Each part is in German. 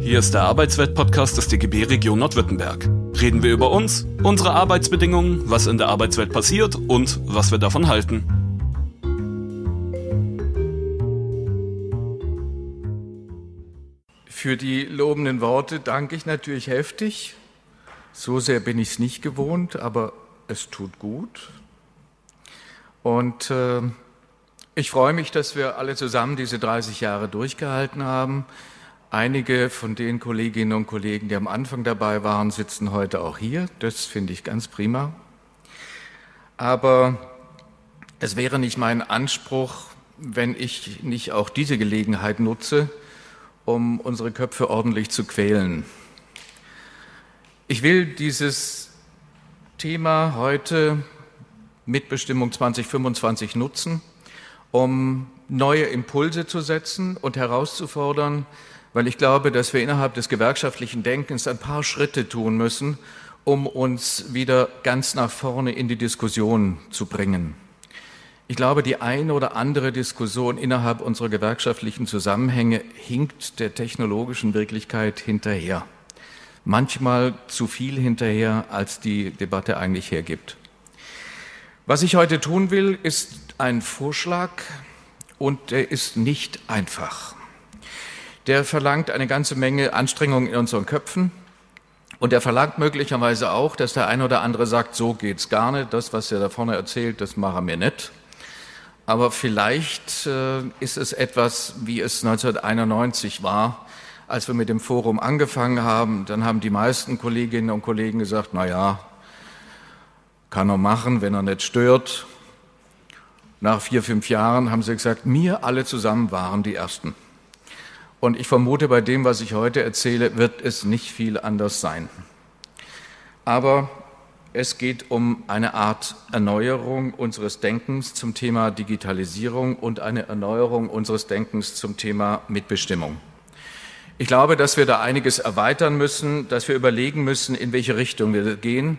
Hier ist der Arbeitswelt-Podcast des DGB Region Nordwürttemberg. Reden wir über uns, unsere Arbeitsbedingungen, was in der Arbeitswelt passiert und was wir davon halten. Für die lobenden Worte danke ich natürlich heftig. So sehr bin ich es nicht gewohnt, aber es tut gut. Und äh, ich freue mich, dass wir alle zusammen diese 30 Jahre durchgehalten haben. Einige von den Kolleginnen und Kollegen, die am Anfang dabei waren, sitzen heute auch hier. Das finde ich ganz prima. Aber es wäre nicht mein Anspruch, wenn ich nicht auch diese Gelegenheit nutze, um unsere Köpfe ordentlich zu quälen. Ich will dieses Thema heute Mitbestimmung 2025 nutzen, um neue Impulse zu setzen und herauszufordern, weil ich glaube, dass wir innerhalb des gewerkschaftlichen Denkens ein paar Schritte tun müssen, um uns wieder ganz nach vorne in die Diskussion zu bringen. Ich glaube, die eine oder andere Diskussion innerhalb unserer gewerkschaftlichen Zusammenhänge hinkt der technologischen Wirklichkeit hinterher. Manchmal zu viel hinterher, als die Debatte eigentlich hergibt. Was ich heute tun will, ist ein Vorschlag und der ist nicht einfach. Der verlangt eine ganze Menge Anstrengung in unseren Köpfen und er verlangt möglicherweise auch, dass der eine oder andere sagt, so geht's gar nicht, das, was er da vorne erzählt, das machen wir nicht. Aber vielleicht äh, ist es etwas, wie es 1991 war, als wir mit dem Forum angefangen haben. Dann haben die meisten Kolleginnen und Kollegen gesagt, na ja, kann er machen, wenn er nicht stört. Nach vier, fünf Jahren haben sie gesagt, mir alle zusammen waren die Ersten. Und ich vermute, bei dem, was ich heute erzähle, wird es nicht viel anders sein. Aber es geht um eine Art Erneuerung unseres Denkens zum Thema Digitalisierung und eine Erneuerung unseres Denkens zum Thema Mitbestimmung. Ich glaube, dass wir da einiges erweitern müssen, dass wir überlegen müssen, in welche Richtung wir gehen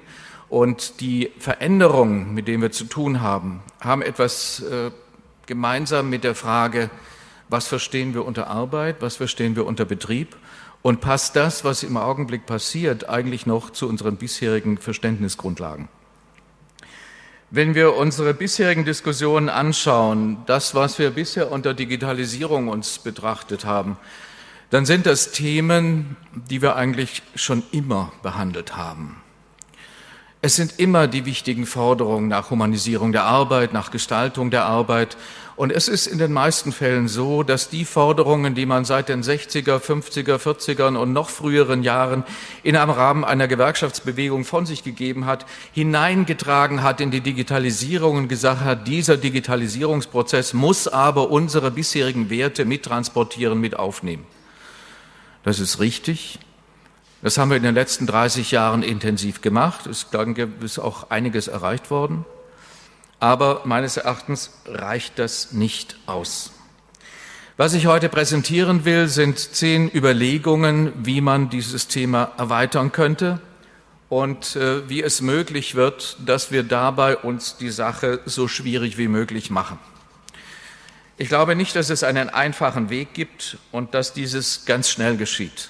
und die Veränderungen, mit denen wir zu tun haben, haben etwas äh, gemeinsam mit der Frage, was verstehen wir unter Arbeit, was verstehen wir unter Betrieb und passt das, was im Augenblick passiert, eigentlich noch zu unseren bisherigen Verständnisgrundlagen. Wenn wir unsere bisherigen Diskussionen anschauen, das, was wir bisher unter Digitalisierung uns betrachtet haben, dann sind das Themen, die wir eigentlich schon immer behandelt haben. Es sind immer die wichtigen Forderungen nach Humanisierung der Arbeit, nach Gestaltung der Arbeit. Und es ist in den meisten Fällen so, dass die Forderungen, die man seit den 60er, 50er, 40ern und noch früheren Jahren in einem Rahmen einer Gewerkschaftsbewegung von sich gegeben hat, hineingetragen hat in die Digitalisierung und gesagt hat, dieser Digitalisierungsprozess muss aber unsere bisherigen Werte mittransportieren, mit aufnehmen. Das ist richtig. Das haben wir in den letzten 30 Jahren intensiv gemacht. Es ist auch einiges erreicht worden. Aber meines Erachtens reicht das nicht aus. Was ich heute präsentieren will, sind zehn Überlegungen, wie man dieses Thema erweitern könnte und äh, wie es möglich wird, dass wir dabei uns die Sache so schwierig wie möglich machen. Ich glaube nicht, dass es einen einfachen Weg gibt und dass dieses ganz schnell geschieht.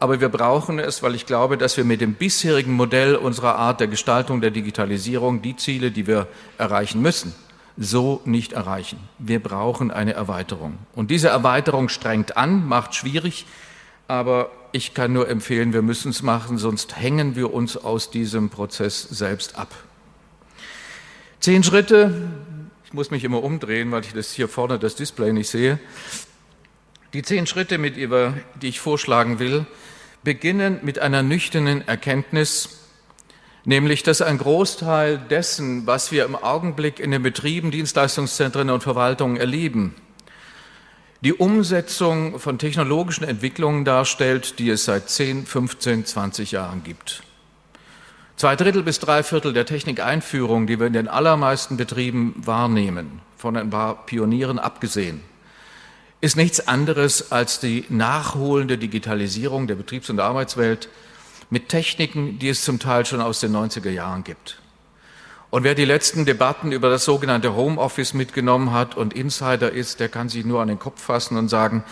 Aber wir brauchen es, weil ich glaube, dass wir mit dem bisherigen Modell unserer Art der Gestaltung der Digitalisierung die Ziele, die wir erreichen müssen, so nicht erreichen. Wir brauchen eine Erweiterung. Und diese Erweiterung strengt an, macht schwierig, aber ich kann nur empfehlen, wir müssen es machen, sonst hängen wir uns aus diesem Prozess selbst ab. Zehn Schritte, ich muss mich immer umdrehen, weil ich das hier vorne das Display nicht sehe. Die zehn Schritte, mit über, die ich vorschlagen will, beginnen mit einer nüchternen Erkenntnis, nämlich dass ein Großteil dessen, was wir im Augenblick in den Betrieben, Dienstleistungszentren und Verwaltungen erleben, die Umsetzung von technologischen Entwicklungen darstellt, die es seit 10, 15, 20 Jahren gibt. Zwei Drittel bis drei Viertel der Technikeinführung, die wir in den allermeisten Betrieben wahrnehmen, von ein paar Pionieren abgesehen, ist nichts anderes als die nachholende Digitalisierung der Betriebs- und Arbeitswelt mit Techniken, die es zum Teil schon aus den 90er Jahren gibt. Und wer die letzten Debatten über das sogenannte Homeoffice mitgenommen hat und Insider ist, der kann sich nur an den Kopf fassen und sagen,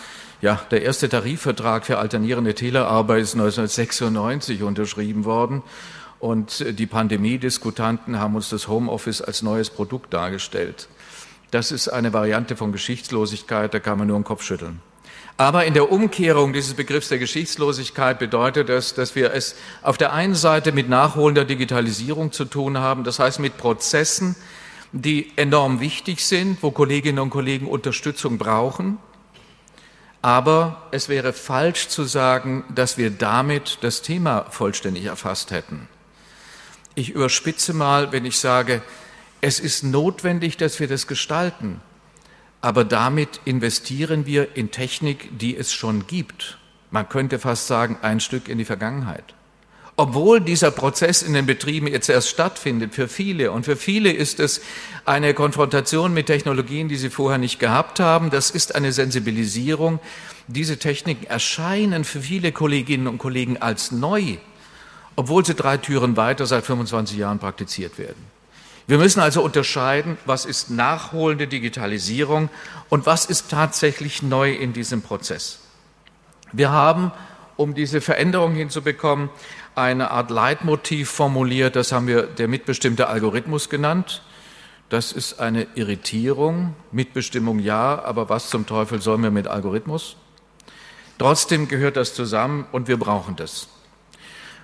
Ja, der erste Tarifvertrag für alternierende Telearbeit ist 1996 unterschrieben worden und die Pandemiediskutanten haben uns das Homeoffice als neues Produkt dargestellt. Das ist eine Variante von Geschichtslosigkeit, da kann man nur den Kopf schütteln. Aber in der Umkehrung dieses Begriffs der Geschichtslosigkeit bedeutet das, dass wir es auf der einen Seite mit nachholender Digitalisierung zu tun haben, das heißt mit Prozessen, die enorm wichtig sind, wo Kolleginnen und Kollegen Unterstützung brauchen. Aber es wäre falsch zu sagen, dass wir damit das Thema vollständig erfasst hätten. Ich überspitze mal, wenn ich sage, es ist notwendig, dass wir das gestalten, aber damit investieren wir in Technik, die es schon gibt. Man könnte fast sagen, ein Stück in die Vergangenheit. Obwohl dieser Prozess in den Betrieben jetzt erst stattfindet für viele und für viele ist es eine Konfrontation mit Technologien, die sie vorher nicht gehabt haben. Das ist eine Sensibilisierung. Diese Techniken erscheinen für viele Kolleginnen und Kollegen als neu, obwohl sie drei Türen weiter seit 25 Jahren praktiziert werden. Wir müssen also unterscheiden, was ist nachholende Digitalisierung und was ist tatsächlich neu in diesem Prozess. Wir haben, um diese Veränderung hinzubekommen, eine Art Leitmotiv formuliert, das haben wir der mitbestimmte Algorithmus genannt. Das ist eine Irritierung. Mitbestimmung ja, aber was zum Teufel sollen wir mit Algorithmus? Trotzdem gehört das zusammen und wir brauchen das.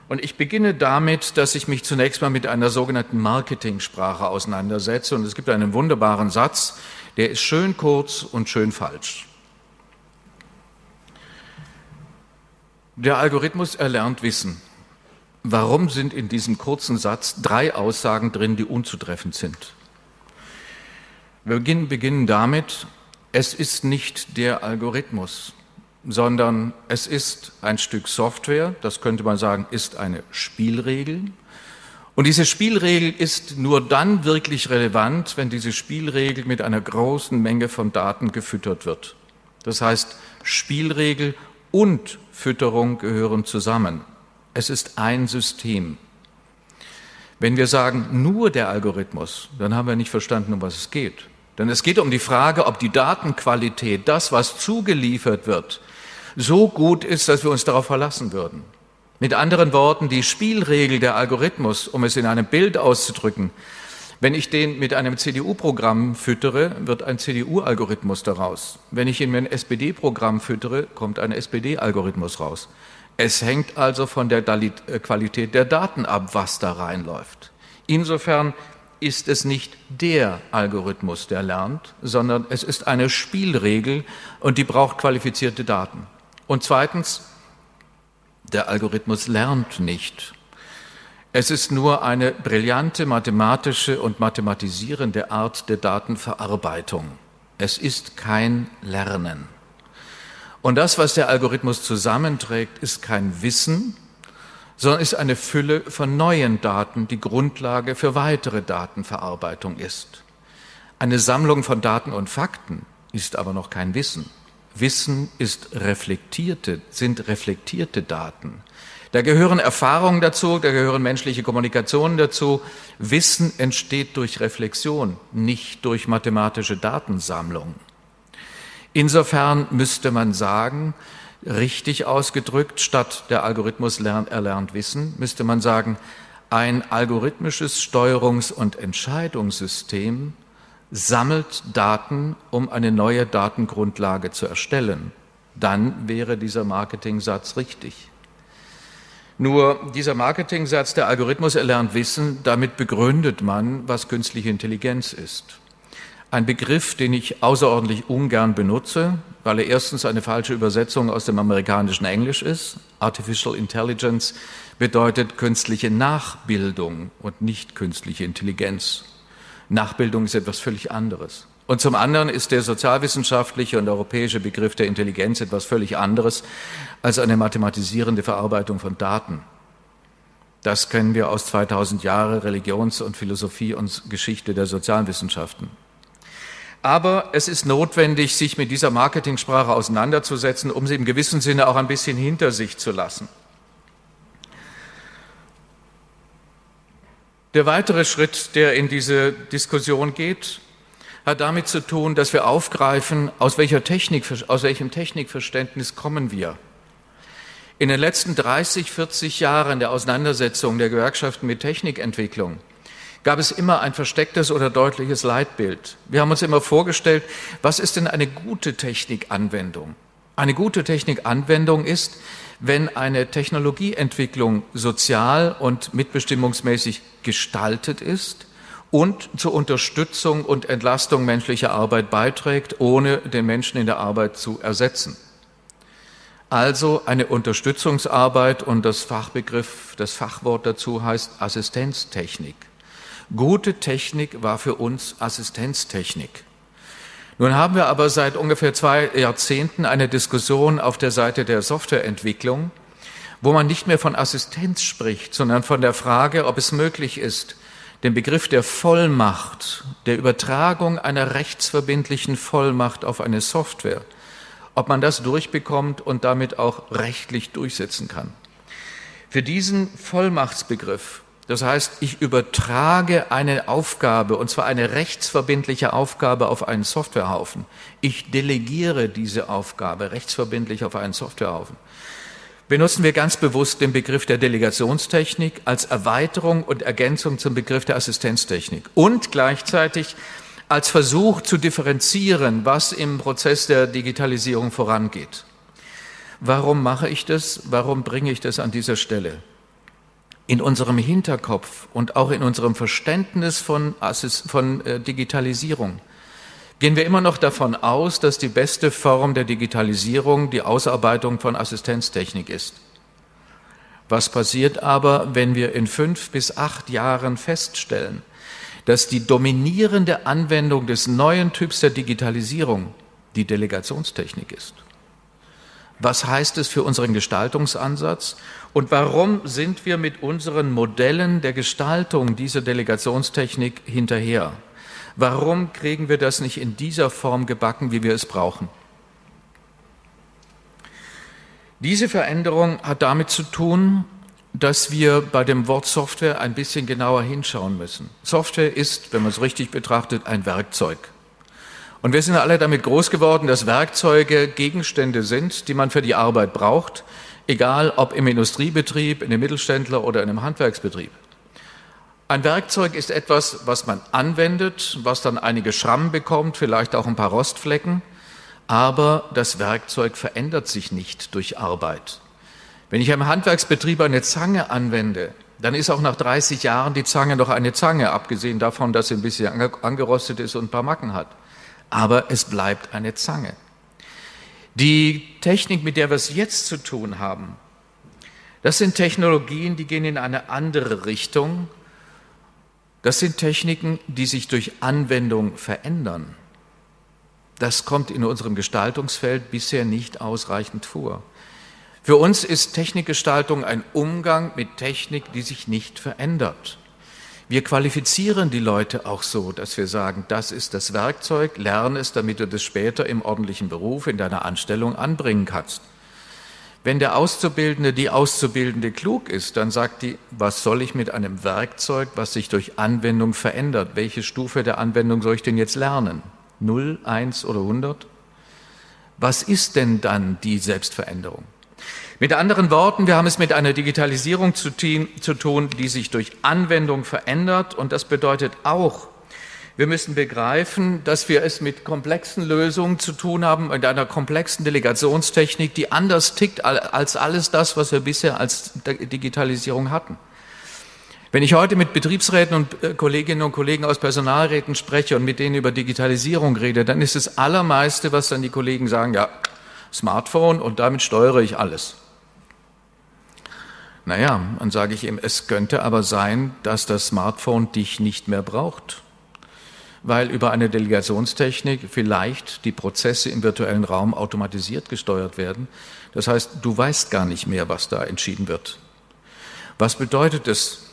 Und ich beginne damit, dass ich mich zunächst mal mit einer sogenannten Marketingsprache auseinandersetze. Und es gibt einen wunderbaren Satz, der ist schön kurz und schön falsch. Der Algorithmus erlernt Wissen. Warum sind in diesem kurzen Satz drei Aussagen drin, die unzutreffend sind? Wir beginnen, damit, es ist nicht der Algorithmus sondern es ist ein Stück Software, das könnte man sagen, ist eine Spielregel. Und diese Spielregel ist nur dann wirklich relevant, wenn diese Spielregel mit einer großen Menge von Daten gefüttert wird. Das heißt, Spielregel und Fütterung gehören zusammen. Es ist ein System. Wenn wir sagen, nur der Algorithmus, dann haben wir nicht verstanden, um was es geht. Denn es geht um die Frage, ob die Datenqualität, das, was zugeliefert wird, so gut ist, dass wir uns darauf verlassen würden. Mit anderen Worten, die Spielregel der Algorithmus, um es in einem Bild auszudrücken, wenn ich den mit einem CDU-Programm füttere, wird ein CDU-Algorithmus daraus. Wenn ich ihn mit einem SPD-Programm füttere, kommt ein SPD-Algorithmus raus. Es hängt also von der äh, Qualität der Daten ab, was da reinläuft. Insofern ist es nicht der Algorithmus, der lernt, sondern es ist eine Spielregel und die braucht qualifizierte Daten. Und zweitens, der Algorithmus lernt nicht. Es ist nur eine brillante mathematische und mathematisierende Art der Datenverarbeitung. Es ist kein Lernen. Und das, was der Algorithmus zusammenträgt, ist kein Wissen, sondern ist eine Fülle von neuen Daten, die Grundlage für weitere Datenverarbeitung ist. Eine Sammlung von Daten und Fakten ist aber noch kein Wissen. Wissen ist reflektierte, sind reflektierte Daten. Da gehören Erfahrungen dazu, da gehören menschliche Kommunikationen dazu. Wissen entsteht durch Reflexion, nicht durch mathematische Datensammlung. Insofern müsste man sagen, richtig ausgedrückt, statt der Algorithmus lernt, erlernt Wissen, müsste man sagen, ein algorithmisches Steuerungs- und Entscheidungssystem sammelt Daten, um eine neue Datengrundlage zu erstellen. Dann wäre dieser Marketingsatz richtig. Nur dieser Marketingsatz, der Algorithmus erlernt Wissen, damit begründet man, was künstliche Intelligenz ist. Ein Begriff, den ich außerordentlich ungern benutze, weil er erstens eine falsche Übersetzung aus dem amerikanischen Englisch ist. Artificial Intelligence bedeutet künstliche Nachbildung und nicht künstliche Intelligenz. Nachbildung ist etwas völlig anderes. Und zum anderen ist der sozialwissenschaftliche und europäische Begriff der Intelligenz etwas völlig anderes als eine mathematisierende Verarbeitung von Daten. Das kennen wir aus 2000 Jahre Religions- und Philosophie und Geschichte der Sozialwissenschaften. Aber es ist notwendig, sich mit dieser Marketingsprache auseinanderzusetzen, um sie im gewissen Sinne auch ein bisschen hinter sich zu lassen. Der weitere Schritt, der in diese Diskussion geht, hat damit zu tun, dass wir aufgreifen, aus, welcher Technik, aus welchem Technikverständnis kommen wir. In den letzten 30, 40 Jahren der Auseinandersetzung der Gewerkschaften mit Technikentwicklung gab es immer ein verstecktes oder deutliches Leitbild. Wir haben uns immer vorgestellt, was ist denn eine gute Technikanwendung? Eine gute Technikanwendung ist, wenn eine Technologieentwicklung sozial und mitbestimmungsmäßig gestaltet ist und zur Unterstützung und Entlastung menschlicher Arbeit beiträgt, ohne den Menschen in der Arbeit zu ersetzen. Also eine Unterstützungsarbeit und das Fachbegriff, das Fachwort dazu heißt Assistenztechnik. Gute Technik war für uns Assistenztechnik. Nun haben wir aber seit ungefähr zwei Jahrzehnten eine Diskussion auf der Seite der Softwareentwicklung, wo man nicht mehr von Assistenz spricht, sondern von der Frage, ob es möglich ist, den Begriff der Vollmacht, der Übertragung einer rechtsverbindlichen Vollmacht auf eine Software, ob man das durchbekommt und damit auch rechtlich durchsetzen kann. Für diesen Vollmachtsbegriff das heißt, ich übertrage eine Aufgabe, und zwar eine rechtsverbindliche Aufgabe auf einen Softwarehaufen. Ich delegiere diese Aufgabe rechtsverbindlich auf einen Softwarehaufen. Benutzen wir ganz bewusst den Begriff der Delegationstechnik als Erweiterung und Ergänzung zum Begriff der Assistenztechnik und gleichzeitig als Versuch zu differenzieren, was im Prozess der Digitalisierung vorangeht. Warum mache ich das? Warum bringe ich das an dieser Stelle? In unserem Hinterkopf und auch in unserem Verständnis von, von äh, Digitalisierung gehen wir immer noch davon aus, dass die beste Form der Digitalisierung die Ausarbeitung von Assistenztechnik ist. Was passiert aber, wenn wir in fünf bis acht Jahren feststellen, dass die dominierende Anwendung des neuen Typs der Digitalisierung die Delegationstechnik ist? Was heißt es für unseren Gestaltungsansatz? Und warum sind wir mit unseren Modellen der Gestaltung dieser Delegationstechnik hinterher? Warum kriegen wir das nicht in dieser Form gebacken, wie wir es brauchen? Diese Veränderung hat damit zu tun, dass wir bei dem Wort Software ein bisschen genauer hinschauen müssen. Software ist, wenn man es richtig betrachtet, ein Werkzeug. Und wir sind alle damit groß geworden, dass Werkzeuge Gegenstände sind, die man für die Arbeit braucht, egal ob im Industriebetrieb, in einem Mittelständler oder in einem Handwerksbetrieb. Ein Werkzeug ist etwas, was man anwendet, was dann einige Schrammen bekommt, vielleicht auch ein paar Rostflecken, aber das Werkzeug verändert sich nicht durch Arbeit. Wenn ich im Handwerksbetrieb eine Zange anwende, dann ist auch nach 30 Jahren die Zange noch eine Zange, abgesehen davon, dass sie ein bisschen angerostet ist und ein paar Macken hat aber es bleibt eine Zange. Die Technik, mit der wir es jetzt zu tun haben, das sind Technologien, die gehen in eine andere Richtung. Das sind Techniken, die sich durch Anwendung verändern. Das kommt in unserem Gestaltungsfeld bisher nicht ausreichend vor. Für uns ist Technikgestaltung ein Umgang mit Technik, die sich nicht verändert. Wir qualifizieren die Leute auch so, dass wir sagen, das ist das Werkzeug, lerne es, damit du das später im ordentlichen Beruf, in deiner Anstellung anbringen kannst. Wenn der Auszubildende, die Auszubildende klug ist, dann sagt die, was soll ich mit einem Werkzeug, was sich durch Anwendung verändert? Welche Stufe der Anwendung soll ich denn jetzt lernen? Null, eins oder hundert? Was ist denn dann die Selbstveränderung? Mit anderen Worten, wir haben es mit einer Digitalisierung zu, tun, die sich durch Anwendung verändert. Und das bedeutet auch, wir müssen begreifen, dass wir es mit komplexen Lösungen zu tun haben, mit einer komplexen Delegationstechnik, die anders tickt als alles das, was wir bisher als Digitalisierung hatten. Wenn ich heute mit Betriebsräten und äh, Kolleginnen und Kollegen aus Personalräten spreche und mit denen über Digitalisierung rede, dann ist das Allermeiste, was dann die Kollegen sagen, ja, Smartphone und damit steuere ich alles. Naja, dann sage ich ihm, es könnte aber sein, dass das Smartphone dich nicht mehr braucht, weil über eine Delegationstechnik vielleicht die Prozesse im virtuellen Raum automatisiert gesteuert werden. Das heißt, du weißt gar nicht mehr, was da entschieden wird. Was bedeutet es,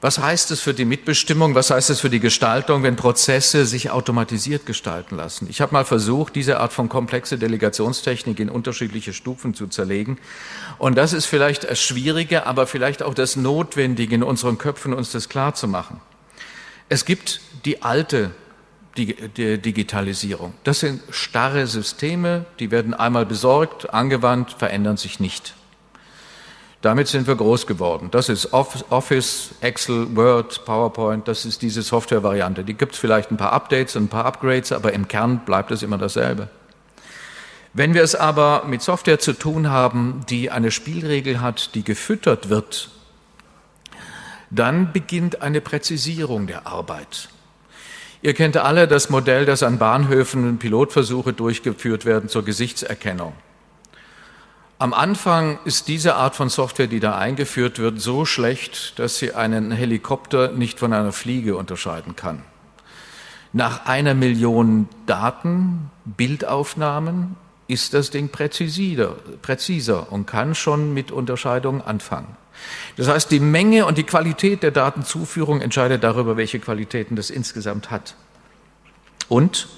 was heißt es für die Mitbestimmung? Was heißt es für die Gestaltung, wenn Prozesse sich automatisiert gestalten lassen? Ich habe mal versucht, diese Art von komplexe Delegationstechnik in unterschiedliche Stufen zu zerlegen. Und das ist vielleicht das Schwierige, aber vielleicht auch das Notwendige in unseren Köpfen, uns das klar zu machen. Es gibt die alte Digitalisierung. Das sind starre Systeme, die werden einmal besorgt, angewandt, verändern sich nicht. Damit sind wir groß geworden. Das ist Office, Excel, Word, PowerPoint, das ist diese Software-Variante. Die gibt es vielleicht ein paar Updates und ein paar Upgrades, aber im Kern bleibt es immer dasselbe. Wenn wir es aber mit Software zu tun haben, die eine Spielregel hat, die gefüttert wird, dann beginnt eine Präzisierung der Arbeit. Ihr kennt alle das Modell, dass an Bahnhöfen Pilotversuche durchgeführt werden zur Gesichtserkennung. Am Anfang ist diese Art von Software, die da eingeführt wird, so schlecht, dass sie einen Helikopter nicht von einer Fliege unterscheiden kann. Nach einer Million Daten, Bildaufnahmen ist das Ding präziser, präziser und kann schon mit Unterscheidungen anfangen. Das heißt, die Menge und die Qualität der Datenzuführung entscheidet darüber, welche Qualitäten das insgesamt hat. Und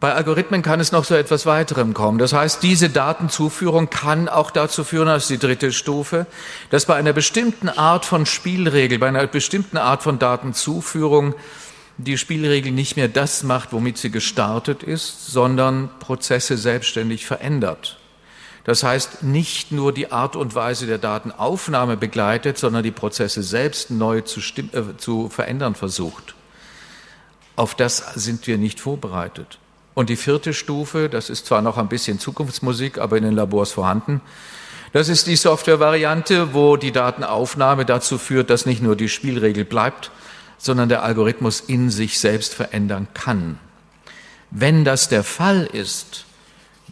bei Algorithmen kann es noch so etwas weiterem kommen. Das heißt, diese Datenzuführung kann auch dazu führen, als die dritte Stufe, dass bei einer bestimmten Art von Spielregel, bei einer bestimmten Art von Datenzuführung die Spielregel nicht mehr das macht, womit sie gestartet ist, sondern Prozesse selbstständig verändert. Das heißt, nicht nur die Art und Weise der Datenaufnahme begleitet, sondern die Prozesse selbst neu zu, äh, zu verändern versucht. Auf das sind wir nicht vorbereitet. Und die vierte Stufe, das ist zwar noch ein bisschen Zukunftsmusik, aber in den Labors vorhanden, das ist die Software-Variante, wo die Datenaufnahme dazu führt, dass nicht nur die Spielregel bleibt, sondern der Algorithmus in sich selbst verändern kann. Wenn das der Fall ist,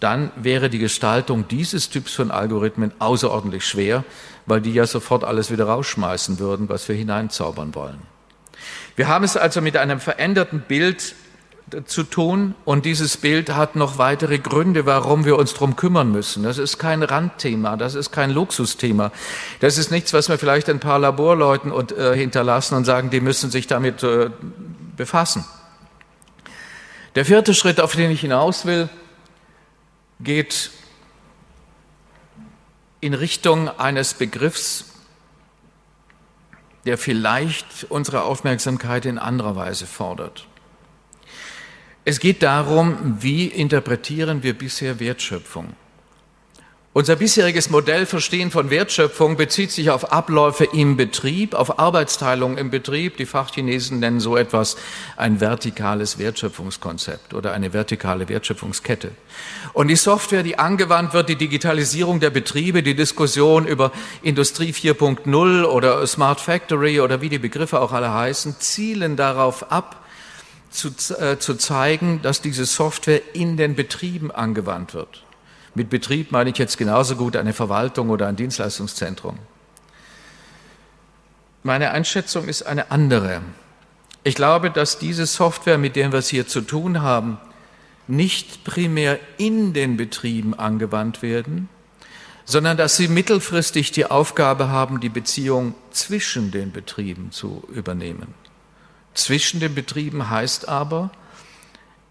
dann wäre die Gestaltung dieses Typs von Algorithmen außerordentlich schwer, weil die ja sofort alles wieder rausschmeißen würden, was wir hineinzaubern wollen. Wir haben es also mit einem veränderten Bild zu tun und dieses Bild hat noch weitere Gründe, warum wir uns darum kümmern müssen. Das ist kein Randthema, das ist kein Luxusthema. Das ist nichts, was wir vielleicht ein paar Laborleuten und, äh, hinterlassen und sagen, die müssen sich damit äh, befassen. Der vierte Schritt, auf den ich hinaus will, geht in Richtung eines Begriffs, der vielleicht unsere Aufmerksamkeit in anderer Weise fordert. Es geht darum, wie interpretieren wir bisher Wertschöpfung. Unser bisheriges Modellverstehen von Wertschöpfung bezieht sich auf Abläufe im Betrieb, auf Arbeitsteilung im Betrieb. Die Fachchinesen nennen so etwas ein vertikales Wertschöpfungskonzept oder eine vertikale Wertschöpfungskette. Und die Software, die angewandt wird, die Digitalisierung der Betriebe, die Diskussion über Industrie 4.0 oder Smart Factory oder wie die Begriffe auch alle heißen, zielen darauf ab, zu, äh, zu zeigen, dass diese Software in den Betrieben angewandt wird. Mit Betrieb meine ich jetzt genauso gut eine Verwaltung oder ein Dienstleistungszentrum. Meine Einschätzung ist eine andere. Ich glaube, dass diese Software, mit der wir es hier zu tun haben, nicht primär in den Betrieben angewandt werden, sondern dass sie mittelfristig die Aufgabe haben, die Beziehung zwischen den Betrieben zu übernehmen. Zwischen den Betrieben heißt aber,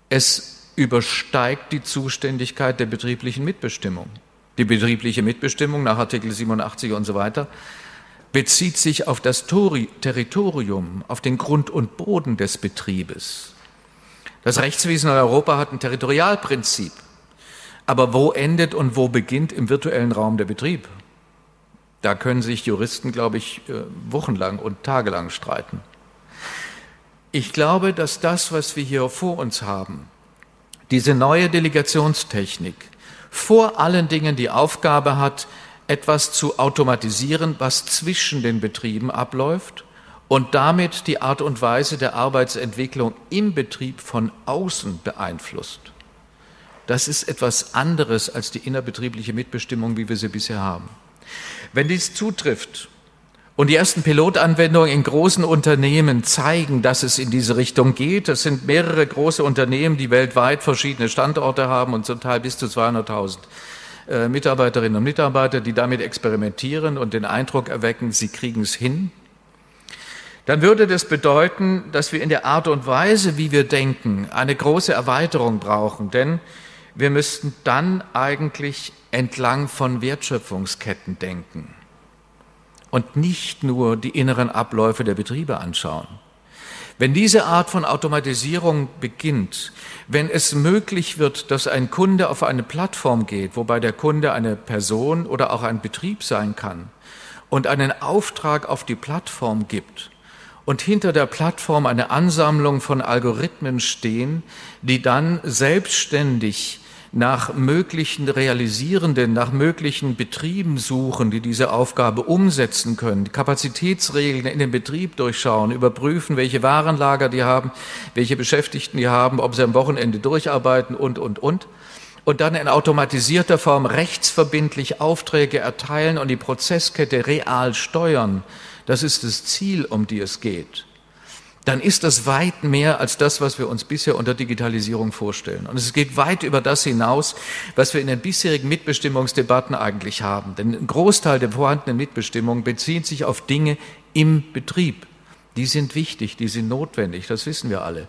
es übersteigt die Zuständigkeit der betrieblichen Mitbestimmung. Die betriebliche Mitbestimmung nach Artikel 87 und so weiter bezieht sich auf das Territorium, auf den Grund und Boden des Betriebes. Das Rechtswesen in Europa hat ein Territorialprinzip. Aber wo endet und wo beginnt im virtuellen Raum der Betrieb? Da können sich Juristen, glaube ich, äh, wochenlang und tagelang streiten. Ich glaube, dass das, was wir hier vor uns haben, diese neue Delegationstechnik vor allen Dingen die Aufgabe hat, etwas zu automatisieren, was zwischen den Betrieben abläuft und damit die Art und Weise der Arbeitsentwicklung im Betrieb von außen beeinflusst. Das ist etwas anderes als die innerbetriebliche Mitbestimmung, wie wir sie bisher haben. Wenn dies zutrifft, und die ersten Pilotanwendungen in großen Unternehmen zeigen, dass es in diese Richtung geht. Es sind mehrere große Unternehmen, die weltweit verschiedene Standorte haben und zum Teil bis zu 200.000 äh, Mitarbeiterinnen und Mitarbeiter, die damit experimentieren und den Eindruck erwecken, sie kriegen es hin. Dann würde das bedeuten, dass wir in der Art und Weise, wie wir denken, eine große Erweiterung brauchen, denn wir müssten dann eigentlich entlang von Wertschöpfungsketten denken und nicht nur die inneren Abläufe der Betriebe anschauen. Wenn diese Art von Automatisierung beginnt, wenn es möglich wird, dass ein Kunde auf eine Plattform geht, wobei der Kunde eine Person oder auch ein Betrieb sein kann und einen Auftrag auf die Plattform gibt und hinter der Plattform eine Ansammlung von Algorithmen stehen, die dann selbstständig nach möglichen Realisierenden, nach möglichen Betrieben suchen, die diese Aufgabe umsetzen können, Kapazitätsregeln in den Betrieb durchschauen, überprüfen, welche Warenlager die haben, welche Beschäftigten die haben, ob sie am Wochenende durcharbeiten und, und, und. Und dann in automatisierter Form rechtsverbindlich Aufträge erteilen und die Prozesskette real steuern. Das ist das Ziel, um die es geht dann ist das weit mehr als das, was wir uns bisher unter Digitalisierung vorstellen. Und es geht weit über das hinaus, was wir in den bisherigen Mitbestimmungsdebatten eigentlich haben. Denn ein Großteil der vorhandenen Mitbestimmung bezieht sich auf Dinge im Betrieb. Die sind wichtig, die sind notwendig, das wissen wir alle.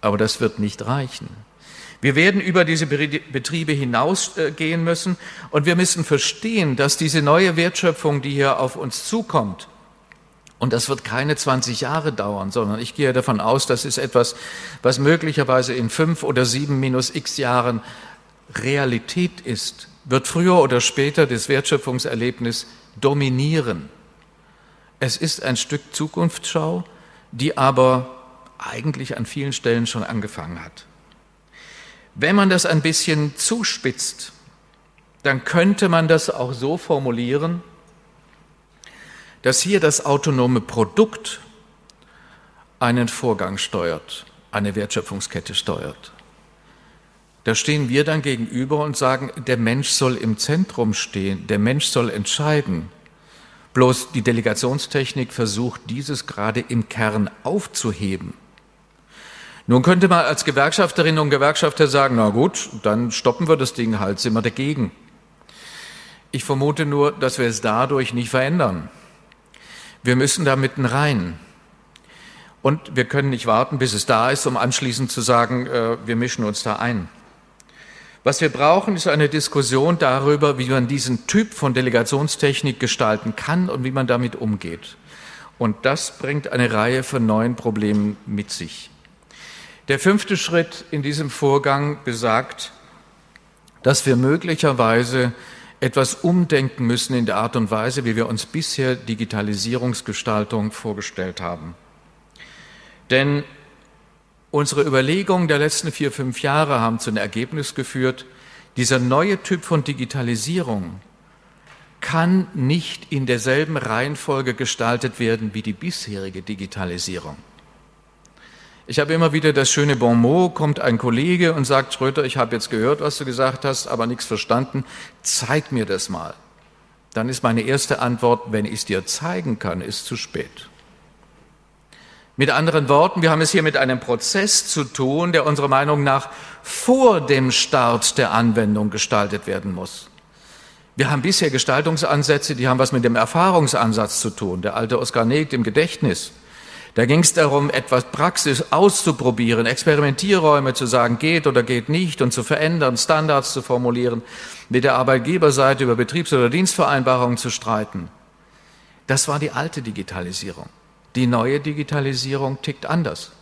Aber das wird nicht reichen. Wir werden über diese Betriebe hinausgehen müssen und wir müssen verstehen, dass diese neue Wertschöpfung, die hier auf uns zukommt, und das wird keine 20 Jahre dauern, sondern ich gehe davon aus, das ist etwas, was möglicherweise in fünf oder sieben minus x Jahren Realität ist, wird früher oder später das Wertschöpfungserlebnis dominieren. Es ist ein Stück Zukunftsschau, die aber eigentlich an vielen Stellen schon angefangen hat. Wenn man das ein bisschen zuspitzt, dann könnte man das auch so formulieren, dass hier das autonome Produkt einen Vorgang steuert, eine Wertschöpfungskette steuert. Da stehen wir dann gegenüber und sagen, der Mensch soll im Zentrum stehen, der Mensch soll entscheiden. Bloß die Delegationstechnik versucht, dieses gerade im Kern aufzuheben. Nun könnte man als Gewerkschafterinnen und Gewerkschafter sagen, na gut, dann stoppen wir das Ding halt, sind wir dagegen. Ich vermute nur, dass wir es dadurch nicht verändern. Wir müssen da mitten rein. Und wir können nicht warten, bis es da ist, um anschließend zu sagen, äh, wir mischen uns da ein. Was wir brauchen, ist eine Diskussion darüber, wie man diesen Typ von Delegationstechnik gestalten kann und wie man damit umgeht. Und das bringt eine Reihe von neuen Problemen mit sich. Der fünfte Schritt in diesem Vorgang besagt, dass wir möglicherweise etwas umdenken müssen in der Art und Weise, wie wir uns bisher Digitalisierungsgestaltung vorgestellt haben. Denn unsere Überlegungen der letzten vier, fünf Jahre haben zu einem Ergebnis geführt, dieser neue Typ von Digitalisierung kann nicht in derselben Reihenfolge gestaltet werden wie die bisherige Digitalisierung. Ich habe immer wieder das schöne Bonmot, kommt ein Kollege und sagt, Schröter, ich habe jetzt gehört, was du gesagt hast, aber nichts verstanden, zeig mir das mal. Dann ist meine erste Antwort, wenn ich es dir zeigen kann, ist zu spät. Mit anderen Worten, wir haben es hier mit einem Prozess zu tun, der unserer Meinung nach vor dem Start der Anwendung gestaltet werden muss. Wir haben bisher Gestaltungsansätze, die haben was mit dem Erfahrungsansatz zu tun. Der alte Oskar Negt im Gedächtnis. Da ging es darum, etwas Praxis auszuprobieren, Experimentierräume zu sagen, geht oder geht nicht und zu verändern, Standards zu formulieren, mit der Arbeitgeberseite über Betriebs- oder Dienstvereinbarungen zu streiten. Das war die alte Digitalisierung. Die neue Digitalisierung tickt anders.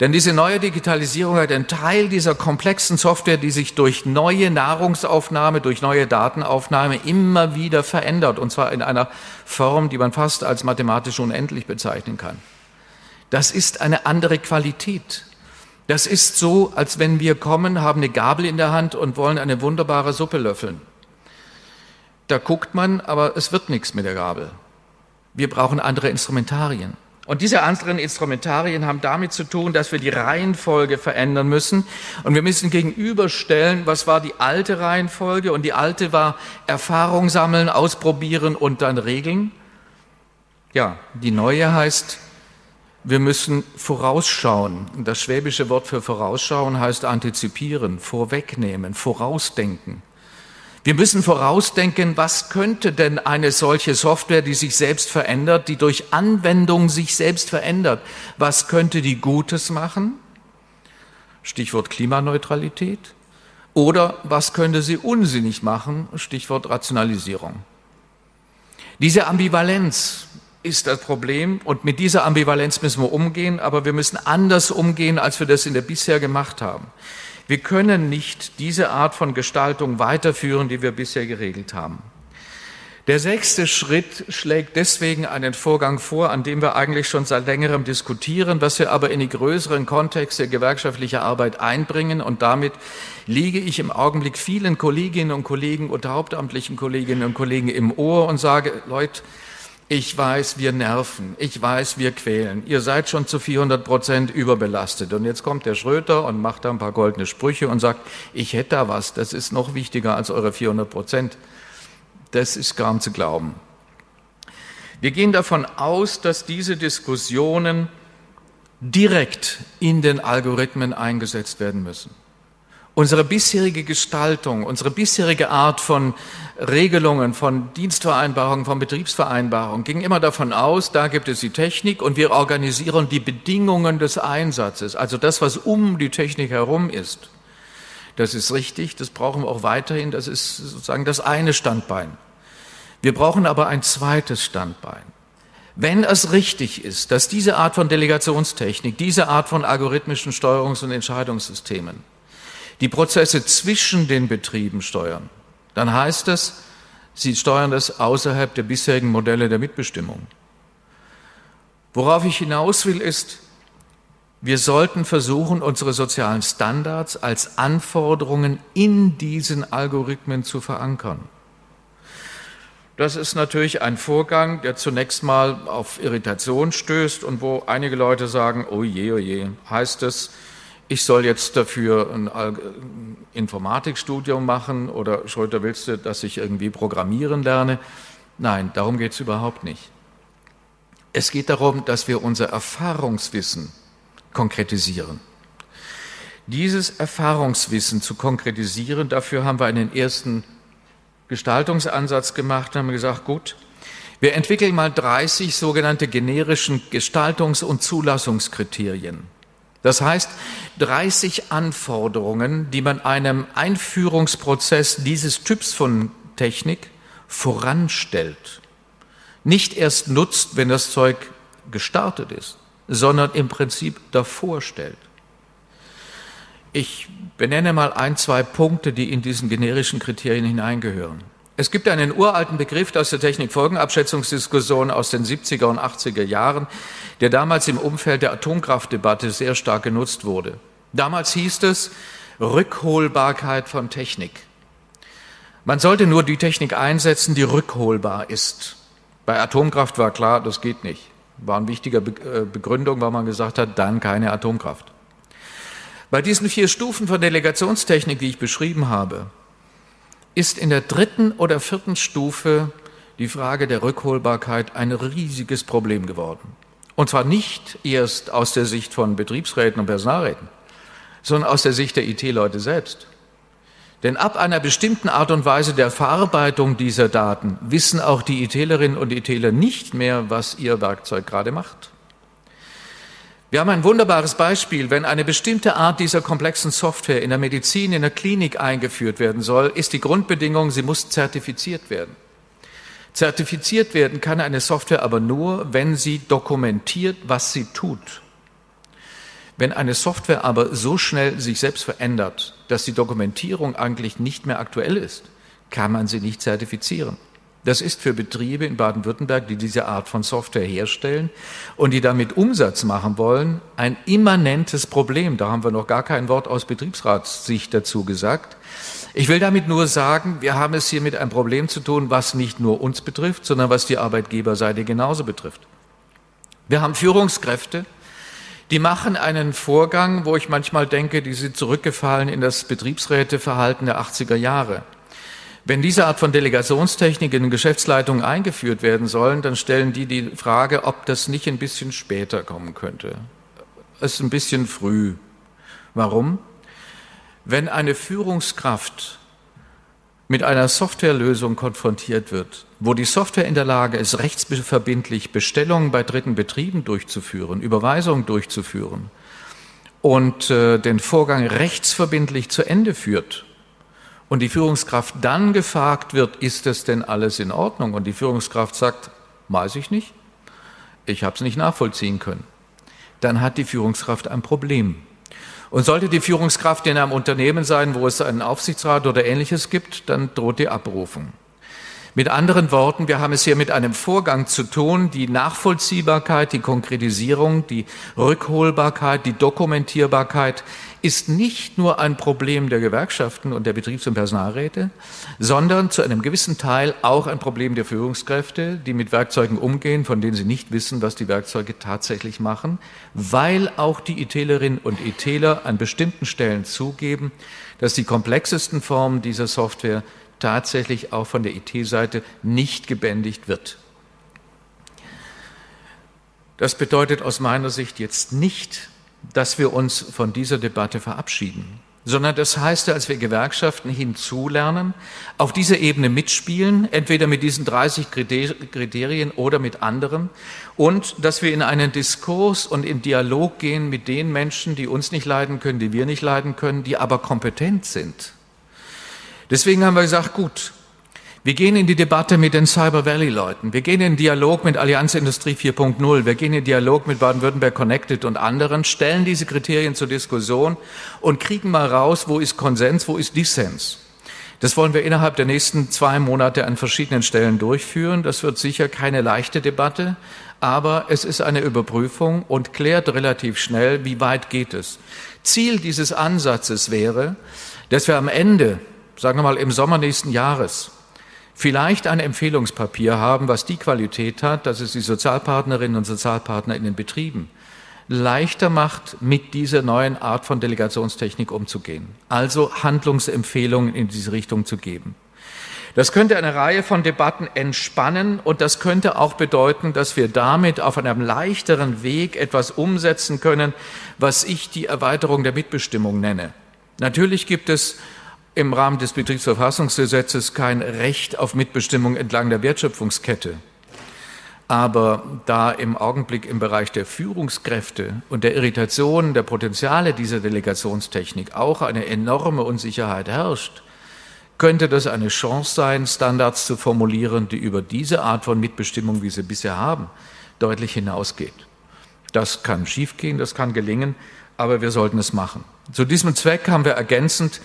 Denn diese neue Digitalisierung hat einen Teil dieser komplexen Software, die sich durch neue Nahrungsaufnahme, durch neue Datenaufnahme immer wieder verändert, und zwar in einer Form, die man fast als mathematisch unendlich bezeichnen kann. Das ist eine andere Qualität. Das ist so, als wenn wir kommen, haben eine Gabel in der Hand und wollen eine wunderbare Suppe löffeln. Da guckt man, aber es wird nichts mit der Gabel. Wir brauchen andere Instrumentarien. Und diese anderen Instrumentarien haben damit zu tun, dass wir die Reihenfolge verändern müssen. Und wir müssen gegenüberstellen, was war die alte Reihenfolge. Und die alte war Erfahrung sammeln, ausprobieren und dann regeln. Ja, die neue heißt wir müssen vorausschauen. Das schwäbische Wort für vorausschauen heißt antizipieren, vorwegnehmen, vorausdenken. Wir müssen vorausdenken, was könnte denn eine solche Software, die sich selbst verändert, die durch Anwendung sich selbst verändert, was könnte die Gutes machen? Stichwort Klimaneutralität. Oder was könnte sie unsinnig machen? Stichwort Rationalisierung. Diese Ambivalenz ist das Problem und mit dieser Ambivalenz müssen wir umgehen, aber wir müssen anders umgehen, als wir das in der bisher gemacht haben. Wir können nicht diese Art von Gestaltung weiterführen, die wir bisher geregelt haben. Der sechste Schritt schlägt deswegen einen Vorgang vor, an dem wir eigentlich schon seit längerem diskutieren, was wir aber in die größeren Kontexte gewerkschaftlicher Arbeit einbringen. Und damit liege ich im Augenblick vielen Kolleginnen und Kollegen und hauptamtlichen Kolleginnen und Kollegen im Ohr und sage, Leute, ich weiß, wir nerven. Ich weiß, wir quälen. Ihr seid schon zu 400 Prozent überbelastet. Und jetzt kommt der Schröter und macht da ein paar goldene Sprüche und sagt, ich hätte da was. Das ist noch wichtiger als eure 400 Prozent. Das ist kaum zu glauben. Wir gehen davon aus, dass diese Diskussionen direkt in den Algorithmen eingesetzt werden müssen. Unsere bisherige Gestaltung, unsere bisherige Art von Regelungen, von Dienstvereinbarungen, von Betriebsvereinbarungen ging immer davon aus, da gibt es die Technik und wir organisieren die Bedingungen des Einsatzes, also das, was um die Technik herum ist. Das ist richtig, das brauchen wir auch weiterhin, das ist sozusagen das eine Standbein. Wir brauchen aber ein zweites Standbein. Wenn es richtig ist, dass diese Art von Delegationstechnik, diese Art von algorithmischen Steuerungs- und Entscheidungssystemen die Prozesse zwischen den Betrieben steuern, dann heißt es, sie steuern das außerhalb der bisherigen Modelle der Mitbestimmung. Worauf ich hinaus will, ist, wir sollten versuchen, unsere sozialen Standards als Anforderungen in diesen Algorithmen zu verankern. Das ist natürlich ein Vorgang, der zunächst mal auf Irritation stößt und wo einige Leute sagen, oh je, oh je, heißt es, ich soll jetzt dafür ein Informatikstudium machen oder Schröter, willst du, dass ich irgendwie programmieren lerne? Nein, darum geht es überhaupt nicht. Es geht darum, dass wir unser Erfahrungswissen konkretisieren. Dieses Erfahrungswissen zu konkretisieren, dafür haben wir einen ersten Gestaltungsansatz gemacht, haben gesagt, gut, wir entwickeln mal 30 sogenannte generischen Gestaltungs- und Zulassungskriterien. Das heißt, 30 Anforderungen, die man einem Einführungsprozess dieses Typs von Technik voranstellt. Nicht erst nutzt, wenn das Zeug gestartet ist, sondern im Prinzip davor stellt. Ich benenne mal ein, zwei Punkte, die in diesen generischen Kriterien hineingehören. Es gibt einen uralten Begriff aus der Technikfolgenabschätzungsdiskussion aus den 70er und 80er Jahren, der damals im Umfeld der Atomkraftdebatte sehr stark genutzt wurde. Damals hieß es Rückholbarkeit von Technik. Man sollte nur die Technik einsetzen, die rückholbar ist. Bei Atomkraft war klar, das geht nicht. War eine wichtige äh, Begründung, weil man gesagt hat, dann keine Atomkraft. Bei diesen vier Stufen von Delegationstechnik, die ich beschrieben habe, ist in der dritten oder vierten Stufe die Frage der Rückholbarkeit ein riesiges Problem geworden. Und zwar nicht erst aus der Sicht von Betriebsräten und Personalräten, sondern aus der Sicht der IT-Leute selbst. Denn ab einer bestimmten Art und Weise der Verarbeitung dieser Daten wissen auch die ITlerinnen und ITler nicht mehr, was ihr Werkzeug gerade macht. Wir haben ein wunderbares Beispiel. Wenn eine bestimmte Art dieser komplexen Software in der Medizin, in der Klinik eingeführt werden soll, ist die Grundbedingung, sie muss zertifiziert werden. Zertifiziert werden kann eine Software aber nur, wenn sie dokumentiert, was sie tut. Wenn eine Software aber so schnell sich selbst verändert, dass die Dokumentierung eigentlich nicht mehr aktuell ist, kann man sie nicht zertifizieren. Das ist für Betriebe in Baden-Württemberg, die diese Art von Software herstellen und die damit Umsatz machen wollen, ein immanentes Problem. Da haben wir noch gar kein Wort aus Betriebsratssicht dazu gesagt. Ich will damit nur sagen, wir haben es hier mit einem Problem zu tun, was nicht nur uns betrifft, sondern was die Arbeitgeberseite genauso betrifft. Wir haben Führungskräfte, die machen einen Vorgang, wo ich manchmal denke, die sind zurückgefallen in das Betriebsräteverhalten der 80er Jahre. Wenn diese Art von Delegationstechnik in Geschäftsleitungen eingeführt werden sollen, dann stellen die die Frage, ob das nicht ein bisschen später kommen könnte. Es ist ein bisschen früh. Warum? Wenn eine Führungskraft mit einer Softwarelösung konfrontiert wird, wo die Software in der Lage ist, rechtsverbindlich Bestellungen bei dritten Betrieben durchzuführen, Überweisungen durchzuführen und äh, den Vorgang rechtsverbindlich zu Ende führt, und die Führungskraft dann gefragt wird, ist es denn alles in Ordnung? Und die Führungskraft sagt, weiß ich nicht. ich habe es nicht nachvollziehen können, dann hat die Führungskraft ein Problem. Und sollte die Führungskraft in einem Unternehmen sein, wo es einen Aufsichtsrat oder ähnliches gibt, dann droht die Abrufung. Mit anderen Worten, wir haben es hier mit einem Vorgang zu tun, die Nachvollziehbarkeit, die Konkretisierung, die Rückholbarkeit, die Dokumentierbarkeit ist nicht nur ein Problem der Gewerkschaften und der Betriebs- und Personalräte, sondern zu einem gewissen Teil auch ein Problem der Führungskräfte, die mit Werkzeugen umgehen, von denen sie nicht wissen, was die Werkzeuge tatsächlich machen, weil auch die ITlerinnen und ITler an bestimmten Stellen zugeben, dass die komplexesten Formen dieser Software tatsächlich auch von der IT-Seite nicht gebändigt wird. Das bedeutet aus meiner Sicht jetzt nicht, dass wir uns von dieser Debatte verabschieden, sondern das heißt, als wir Gewerkschaften hinzulernen, auf dieser Ebene mitspielen, entweder mit diesen 30 Kriterien oder mit anderen, und dass wir in einen Diskurs und in Dialog gehen mit den Menschen, die uns nicht leiden können, die wir nicht leiden können, die aber kompetent sind. Deswegen haben wir gesagt, gut, wir gehen in die Debatte mit den Cyber Valley Leuten. Wir gehen in den Dialog mit Allianz Industrie 4.0. Wir gehen in den Dialog mit Baden-Württemberg Connected und anderen, stellen diese Kriterien zur Diskussion und kriegen mal raus, wo ist Konsens, wo ist Dissens. Das wollen wir innerhalb der nächsten zwei Monate an verschiedenen Stellen durchführen. Das wird sicher keine leichte Debatte, aber es ist eine Überprüfung und klärt relativ schnell, wie weit geht es. Ziel dieses Ansatzes wäre, dass wir am Ende sagen wir mal im Sommer nächsten Jahres, vielleicht ein Empfehlungspapier haben, was die Qualität hat, dass es die Sozialpartnerinnen und Sozialpartner in den Betrieben leichter macht, mit dieser neuen Art von Delegationstechnik umzugehen. Also Handlungsempfehlungen in diese Richtung zu geben. Das könnte eine Reihe von Debatten entspannen und das könnte auch bedeuten, dass wir damit auf einem leichteren Weg etwas umsetzen können, was ich die Erweiterung der Mitbestimmung nenne. Natürlich gibt es im Rahmen des Betriebsverfassungsgesetzes kein Recht auf Mitbestimmung entlang der Wertschöpfungskette. Aber da im Augenblick im Bereich der Führungskräfte und der Irritation der Potenziale dieser Delegationstechnik auch eine enorme Unsicherheit herrscht, könnte das eine Chance sein, Standards zu formulieren, die über diese Art von Mitbestimmung, wie sie bisher haben, deutlich hinausgeht. Das kann schiefgehen, das kann gelingen, aber wir sollten es machen. Zu diesem Zweck haben wir ergänzend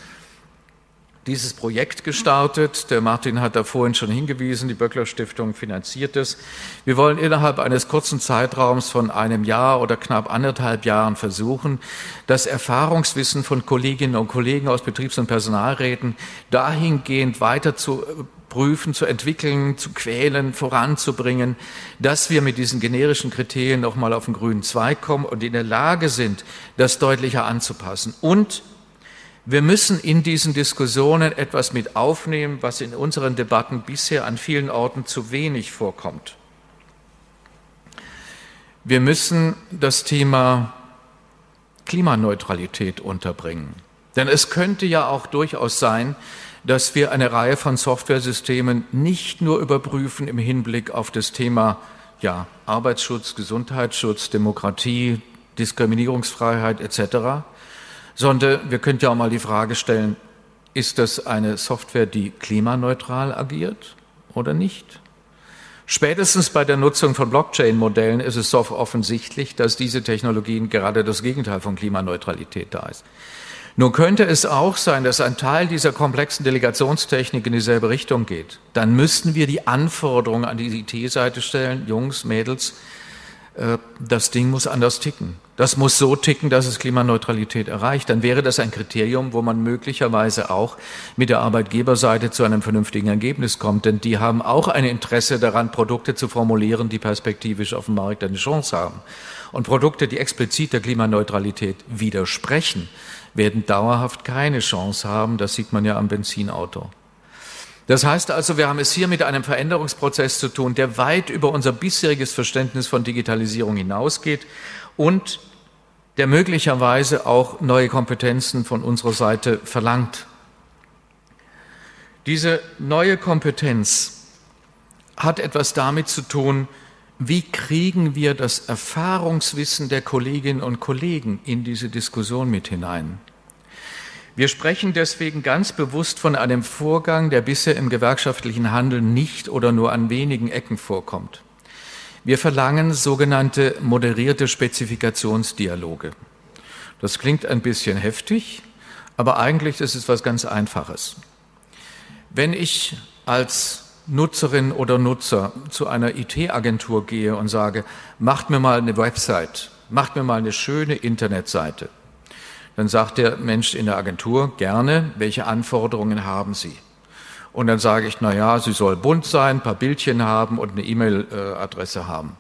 dieses Projekt gestartet. Der Martin hat da vorhin schon hingewiesen, die Böckler Stiftung finanziert es. Wir wollen innerhalb eines kurzen Zeitraums von einem Jahr oder knapp anderthalb Jahren versuchen, das Erfahrungswissen von Kolleginnen und Kollegen aus Betriebs- und Personalräten dahingehend weiter zu prüfen, zu entwickeln, zu quälen, voranzubringen, dass wir mit diesen generischen Kriterien nochmal auf den grünen Zweig kommen und in der Lage sind, das deutlicher anzupassen und wir müssen in diesen Diskussionen etwas mit aufnehmen, was in unseren Debatten bisher an vielen Orten zu wenig vorkommt. Wir müssen das Thema Klimaneutralität unterbringen. Denn es könnte ja auch durchaus sein, dass wir eine Reihe von Softwaresystemen nicht nur überprüfen im Hinblick auf das Thema ja, Arbeitsschutz, Gesundheitsschutz, Demokratie, Diskriminierungsfreiheit etc., sondern wir könnten ja auch mal die Frage stellen, ist das eine Software, die klimaneutral agiert oder nicht? Spätestens bei der Nutzung von Blockchain-Modellen ist es so offensichtlich, dass diese Technologien gerade das Gegenteil von Klimaneutralität da ist. Nun könnte es auch sein, dass ein Teil dieser komplexen Delegationstechnik in dieselbe Richtung geht. Dann müssten wir die Anforderungen an die IT-Seite stellen, Jungs, Mädels, äh, das Ding muss anders ticken. Das muss so ticken, dass es Klimaneutralität erreicht. Dann wäre das ein Kriterium, wo man möglicherweise auch mit der Arbeitgeberseite zu einem vernünftigen Ergebnis kommt. Denn die haben auch ein Interesse daran, Produkte zu formulieren, die perspektivisch auf dem Markt eine Chance haben. Und Produkte, die explizit der Klimaneutralität widersprechen, werden dauerhaft keine Chance haben. Das sieht man ja am Benzinauto. Das heißt also, wir haben es hier mit einem Veränderungsprozess zu tun, der weit über unser bisheriges Verständnis von Digitalisierung hinausgeht und der möglicherweise auch neue Kompetenzen von unserer Seite verlangt. Diese neue Kompetenz hat etwas damit zu tun, wie kriegen wir das Erfahrungswissen der Kolleginnen und Kollegen in diese Diskussion mit hinein. Wir sprechen deswegen ganz bewusst von einem Vorgang, der bisher im gewerkschaftlichen Handeln nicht oder nur an wenigen Ecken vorkommt. Wir verlangen sogenannte moderierte Spezifikationsdialoge. Das klingt ein bisschen heftig, aber eigentlich ist es was ganz Einfaches. Wenn ich als Nutzerin oder Nutzer zu einer IT-Agentur gehe und sage, macht mir mal eine Website, macht mir mal eine schöne Internetseite, dann sagt der Mensch in der Agentur gerne, welche Anforderungen haben Sie? Und dann sage ich, na ja, sie soll bunt sein, ein paar Bildchen haben und eine E-Mail-Adresse haben.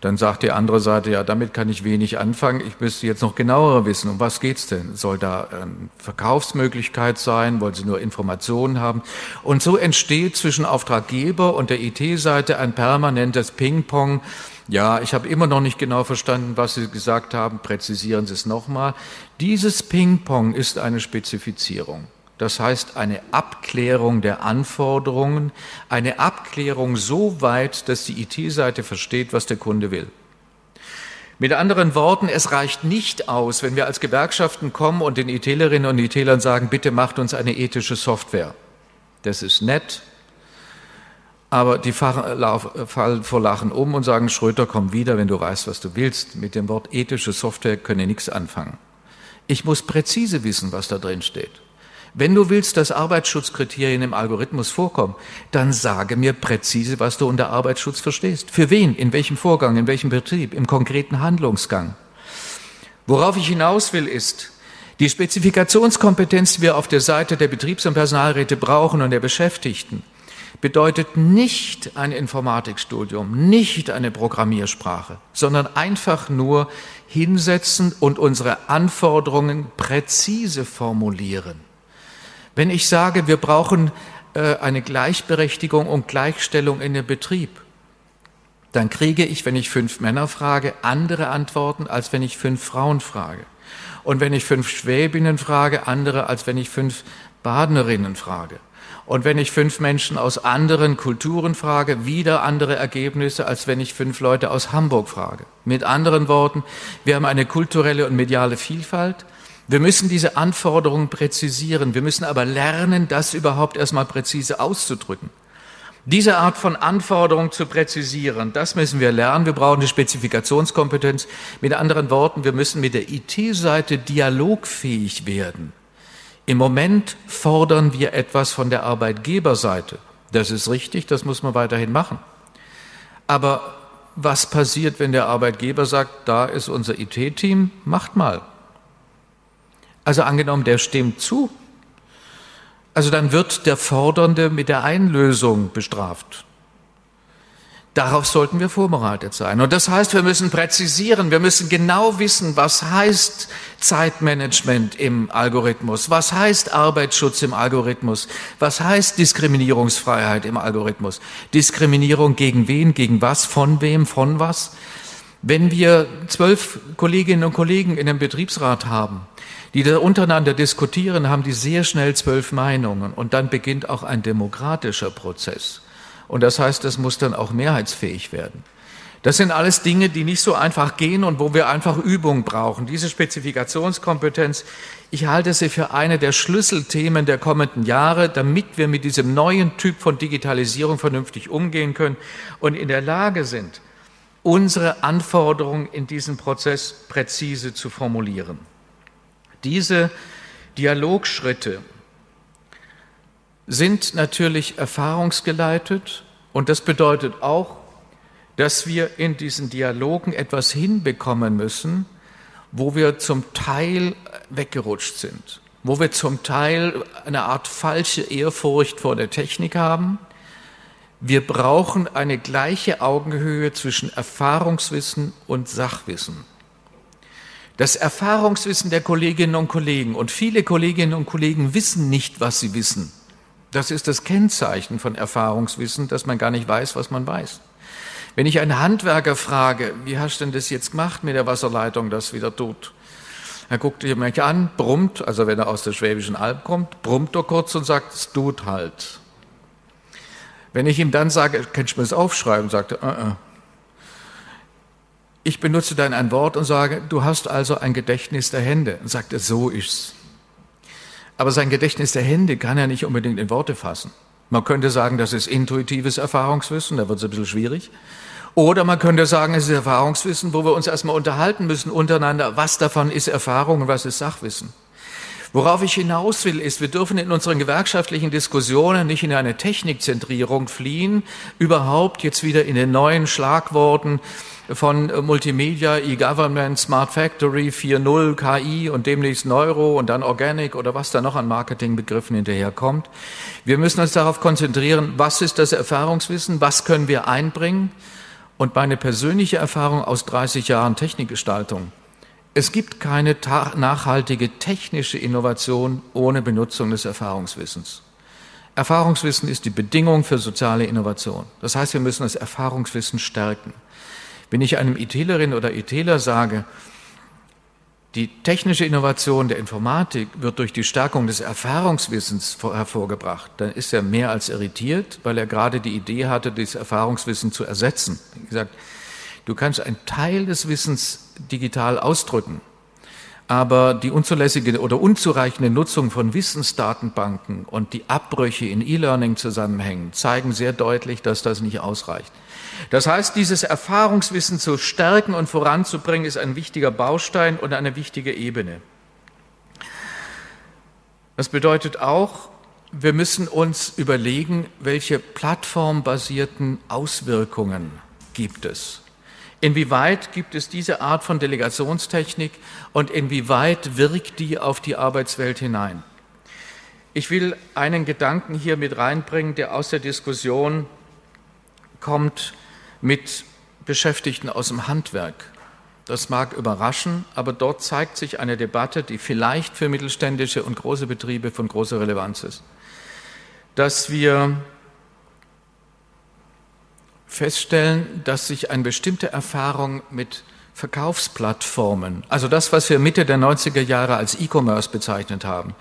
Dann sagt die andere Seite, ja, damit kann ich wenig anfangen. Ich müsste jetzt noch genauer wissen, um was geht's denn? Soll da eine Verkaufsmöglichkeit sein? Wollen Sie nur Informationen haben? Und so entsteht zwischen Auftraggeber und der IT-Seite ein permanentes Ping-Pong. Ja, ich habe immer noch nicht genau verstanden, was Sie gesagt haben. Präzisieren Sie es nochmal. Dieses Ping-Pong ist eine Spezifizierung. Das heißt eine Abklärung der Anforderungen, eine Abklärung so weit, dass die IT-Seite versteht, was der Kunde will. Mit anderen Worten, es reicht nicht aus, wenn wir als Gewerkschaften kommen und den ITlerinnen und ITlern sagen, bitte macht uns eine ethische Software. Das ist nett, aber die fallen vor Lachen um und sagen, Schröter, komm wieder, wenn du weißt, was du willst. Mit dem Wort ethische Software können nichts anfangen. Ich muss präzise wissen, was da drin steht. Wenn du willst, dass Arbeitsschutzkriterien im Algorithmus vorkommen, dann sage mir präzise, was du unter Arbeitsschutz verstehst. Für wen, in welchem Vorgang, in welchem Betrieb, im konkreten Handlungsgang. Worauf ich hinaus will, ist, die Spezifikationskompetenz, die wir auf der Seite der Betriebs- und Personalräte brauchen und der Beschäftigten, bedeutet nicht ein Informatikstudium, nicht eine Programmiersprache, sondern einfach nur hinsetzen und unsere Anforderungen präzise formulieren. Wenn ich sage, wir brauchen äh, eine Gleichberechtigung und Gleichstellung in dem Betrieb, dann kriege ich, wenn ich fünf Männer frage, andere Antworten, als wenn ich fünf Frauen frage. Und wenn ich fünf Schwäbinnen frage, andere, als wenn ich fünf Badnerinnen frage. Und wenn ich fünf Menschen aus anderen Kulturen frage, wieder andere Ergebnisse, als wenn ich fünf Leute aus Hamburg frage. Mit anderen Worten, wir haben eine kulturelle und mediale Vielfalt, wir müssen diese Anforderungen präzisieren. Wir müssen aber lernen, das überhaupt erstmal präzise auszudrücken. Diese Art von Anforderungen zu präzisieren, das müssen wir lernen. Wir brauchen eine Spezifikationskompetenz. Mit anderen Worten, wir müssen mit der IT-Seite dialogfähig werden. Im Moment fordern wir etwas von der Arbeitgeberseite. Das ist richtig, das muss man weiterhin machen. Aber was passiert, wenn der Arbeitgeber sagt, da ist unser IT-Team, macht mal. Also angenommen, der stimmt zu. Also dann wird der Fordernde mit der Einlösung bestraft. Darauf sollten wir vorbereitet sein. Und das heißt, wir müssen präzisieren, wir müssen genau wissen, was heißt Zeitmanagement im Algorithmus, was heißt Arbeitsschutz im Algorithmus, was heißt Diskriminierungsfreiheit im Algorithmus. Diskriminierung gegen wen, gegen was, von wem, von was. Wenn wir zwölf Kolleginnen und Kollegen in einem Betriebsrat haben, die da untereinander diskutieren, haben die sehr schnell zwölf Meinungen und dann beginnt auch ein demokratischer Prozess. Und das heißt, es muss dann auch mehrheitsfähig werden. Das sind alles Dinge, die nicht so einfach gehen und wo wir einfach Übung brauchen. Diese Spezifikationskompetenz, ich halte sie für eine der Schlüsselthemen der kommenden Jahre, damit wir mit diesem neuen Typ von Digitalisierung vernünftig umgehen können und in der Lage sind, unsere Anforderungen in diesem Prozess präzise zu formulieren. Diese Dialogschritte sind natürlich erfahrungsgeleitet und das bedeutet auch, dass wir in diesen Dialogen etwas hinbekommen müssen, wo wir zum Teil weggerutscht sind, wo wir zum Teil eine Art falsche Ehrfurcht vor der Technik haben. Wir brauchen eine gleiche Augenhöhe zwischen Erfahrungswissen und Sachwissen. Das Erfahrungswissen der Kolleginnen und Kollegen und viele Kolleginnen und Kollegen wissen nicht, was sie wissen. Das ist das Kennzeichen von Erfahrungswissen, dass man gar nicht weiß, was man weiß. Wenn ich einen Handwerker frage, wie hast du denn das jetzt gemacht mit der Wasserleitung, das wieder tut? Er guckt mich an, brummt, also wenn er aus der Schwäbischen Alb kommt, brummt er kurz und sagt, es tut halt. Wenn ich ihm dann sage, kannst du mir das aufschreiben, sagt er, uh -uh. Ich benutze dann ein Wort und sage, du hast also ein Gedächtnis der Hände. Und sagt er, so ist's. Aber sein Gedächtnis der Hände kann er nicht unbedingt in Worte fassen. Man könnte sagen, das ist intuitives Erfahrungswissen, da wird es ein bisschen schwierig. Oder man könnte sagen, es ist Erfahrungswissen, wo wir uns erstmal unterhalten müssen untereinander, was davon ist Erfahrung und was ist Sachwissen. Worauf ich hinaus will, ist, wir dürfen in unseren gewerkschaftlichen Diskussionen nicht in eine Technikzentrierung fliehen, überhaupt jetzt wieder in den neuen Schlagworten von Multimedia, E-Government, Smart Factory, 4.0, KI und demnächst Neuro und dann Organic oder was da noch an Marketingbegriffen hinterherkommt. Wir müssen uns darauf konzentrieren, was ist das Erfahrungswissen, was können wir einbringen und meine persönliche Erfahrung aus 30 Jahren Technikgestaltung es gibt keine nachhaltige technische Innovation ohne Benutzung des Erfahrungswissens. Erfahrungswissen ist die Bedingung für soziale Innovation. Das heißt, wir müssen das Erfahrungswissen stärken. Wenn ich einem ITlerin oder ITler sage, die technische Innovation der Informatik wird durch die Stärkung des Erfahrungswissens hervorgebracht, dann ist er mehr als irritiert, weil er gerade die Idee hatte, dieses Erfahrungswissen zu ersetzen. Wie gesagt, Du kannst einen Teil des Wissens digital ausdrücken, aber die unzulässige oder unzureichende Nutzung von Wissensdatenbanken und die Abbrüche in E-Learning-Zusammenhängen zeigen sehr deutlich, dass das nicht ausreicht. Das heißt, dieses Erfahrungswissen zu stärken und voranzubringen, ist ein wichtiger Baustein und eine wichtige Ebene. Das bedeutet auch, wir müssen uns überlegen, welche plattformbasierten Auswirkungen gibt es. Inwieweit gibt es diese Art von Delegationstechnik und inwieweit wirkt die auf die Arbeitswelt hinein? Ich will einen Gedanken hier mit reinbringen, der aus der Diskussion kommt mit Beschäftigten aus dem Handwerk. Das mag überraschen, aber dort zeigt sich eine Debatte, die vielleicht für mittelständische und große Betriebe von großer Relevanz ist. Dass wir feststellen, dass sich eine bestimmte Erfahrung mit Verkaufsplattformen, also das, was wir Mitte der 90er Jahre als E-Commerce bezeichnet haben,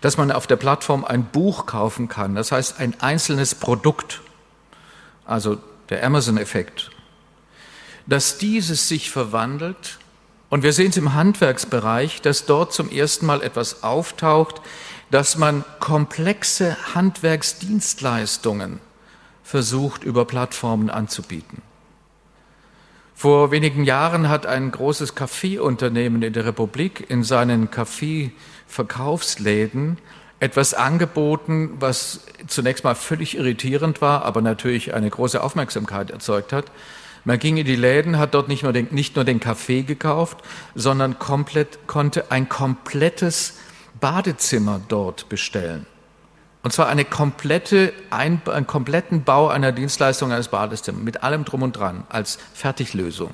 dass man auf der Plattform ein Buch kaufen kann, das heißt ein einzelnes Produkt, also der Amazon-Effekt, dass dieses sich verwandelt. Und wir sehen es im Handwerksbereich, dass dort zum ersten Mal etwas auftaucht, dass man komplexe Handwerksdienstleistungen versucht, über Plattformen anzubieten. Vor wenigen Jahren hat ein großes Kaffeeunternehmen in der Republik in seinen Kaffeeverkaufsläden etwas angeboten, was zunächst mal völlig irritierend war, aber natürlich eine große Aufmerksamkeit erzeugt hat. Man ging in die Läden, hat dort nicht nur den, nicht nur den Kaffee gekauft, sondern komplett, konnte ein komplettes Badezimmer dort bestellen. Und zwar eine komplette, ein, einen kompletten Bau einer Dienstleistung eines Badezimmers mit allem drum und dran als Fertiglösung.